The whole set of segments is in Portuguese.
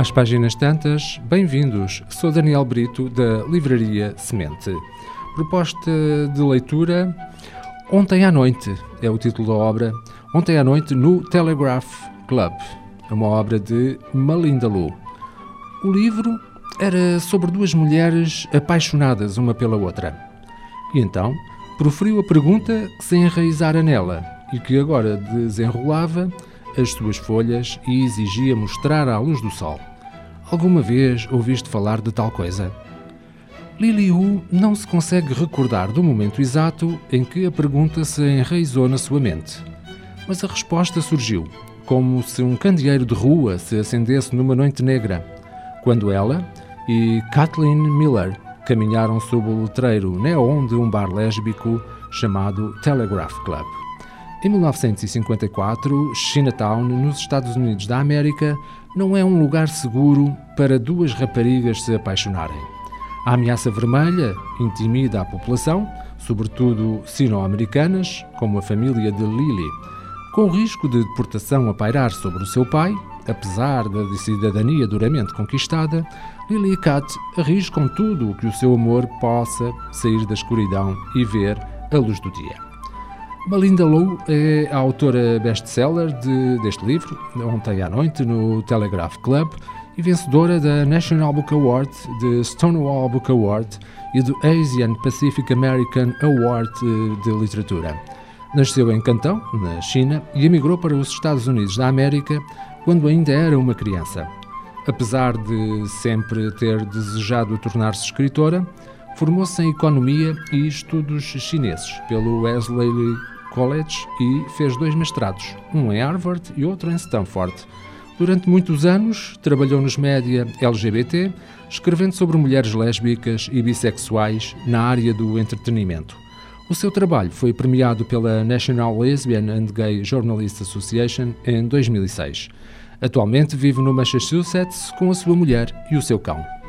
Às páginas tantas, bem-vindos. Sou Daniel Brito, da Livraria Semente. Proposta de leitura Ontem à Noite é o título da obra. Ontem à Noite no Telegraph Club. É uma obra de Malinda Lu. O livro era sobre duas mulheres apaixonadas uma pela outra. E então proferiu a pergunta que se enraizara nela e que agora desenrolava as suas folhas e exigia mostrar à luz do sol. Alguma vez ouviste falar de tal coisa? Lili Wu não se consegue recordar do momento exato em que a pergunta se enraizou na sua mente. Mas a resposta surgiu, como se um candeeiro de rua se acendesse numa noite negra, quando ela e Kathleen Miller caminharam sob o letreiro neon de um bar lésbico chamado Telegraph Club. Em 1954, Chinatown, nos Estados Unidos da América, não é um lugar seguro para duas raparigas se apaixonarem. A ameaça vermelha intimida a população, sobretudo sino-americanas, como a família de Lily, com o risco de deportação a pairar sobre o seu pai, apesar da cidadania duramente conquistada, Lily e Kat arriscam tudo o que o seu amor possa sair da escuridão e ver a luz do dia. Malinda Low é a autora best-seller de, deste livro, ontem à noite, no Telegraph Club, e vencedora da National Book Award, de Stonewall Book Award e do Asian Pacific American Award de Literatura. Nasceu em Cantão, na China, e emigrou para os Estados Unidos da América quando ainda era uma criança. Apesar de sempre ter desejado tornar-se escritora, formou-se em Economia e Estudos Chineses pelo Wesley College e fez dois mestrados, um em Harvard e outro em Stanford. Durante muitos anos, trabalhou nos média LGBT, escrevendo sobre mulheres lésbicas e bissexuais na área do entretenimento. O seu trabalho foi premiado pela National Lesbian and Gay Journalists Association em 2006. Atualmente vive no Massachusetts com a sua mulher e o seu cão.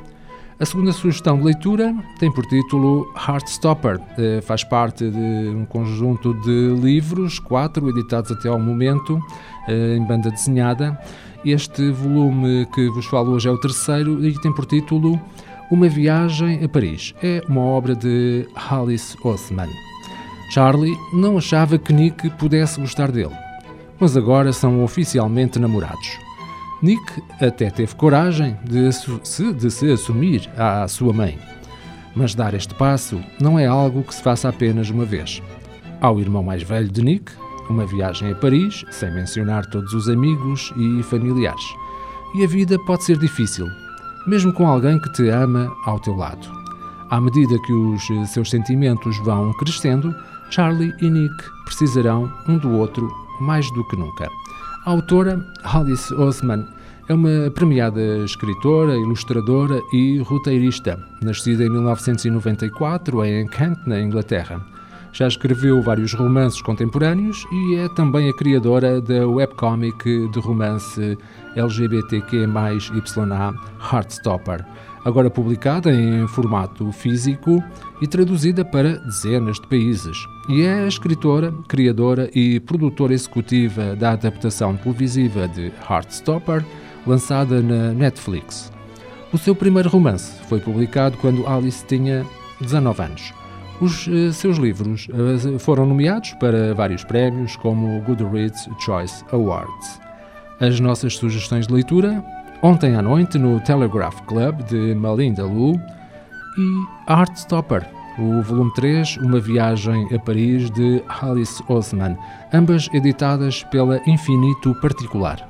A segunda sugestão de leitura tem por título Heartstopper. Eh, faz parte de um conjunto de livros, quatro editados até ao momento, eh, em banda desenhada. Este volume que vos falo hoje é o terceiro e tem por título Uma Viagem a Paris. É uma obra de Alice Othman. Charlie não achava que Nick pudesse gostar dele, mas agora são oficialmente namorados. Nick até teve coragem de de se assumir à sua mãe. Mas dar este passo não é algo que se faça apenas uma vez. Ao irmão mais velho de Nick, uma viagem a Paris, sem mencionar todos os amigos e familiares. E a vida pode ser difícil, mesmo com alguém que te ama ao teu lado. À medida que os seus sentimentos vão crescendo, Charlie e Nick precisarão um do outro mais do que nunca. A autora, Alice Osman, é uma premiada escritora, ilustradora e roteirista, nascida em 1994 em Kent, na Inglaterra. Já escreveu vários romances contemporâneos e é também a criadora da webcomic de romance LGBTQ+YA Heartstopper, agora publicada em formato físico e traduzida para dezenas de países. E é a escritora, criadora e produtora executiva da adaptação televisiva de Heartstopper, lançada na Netflix. O seu primeiro romance foi publicado quando Alice tinha 19 anos. Os uh, seus livros uh, foram nomeados para vários prémios, como o Goodreads Choice Awards. As nossas sugestões de leitura ontem à noite no Telegraph Club de Malinda Lu e Heartstopper, o volume 3, Uma Viagem a Paris de Alice Osman, ambas editadas pela Infinito Particular.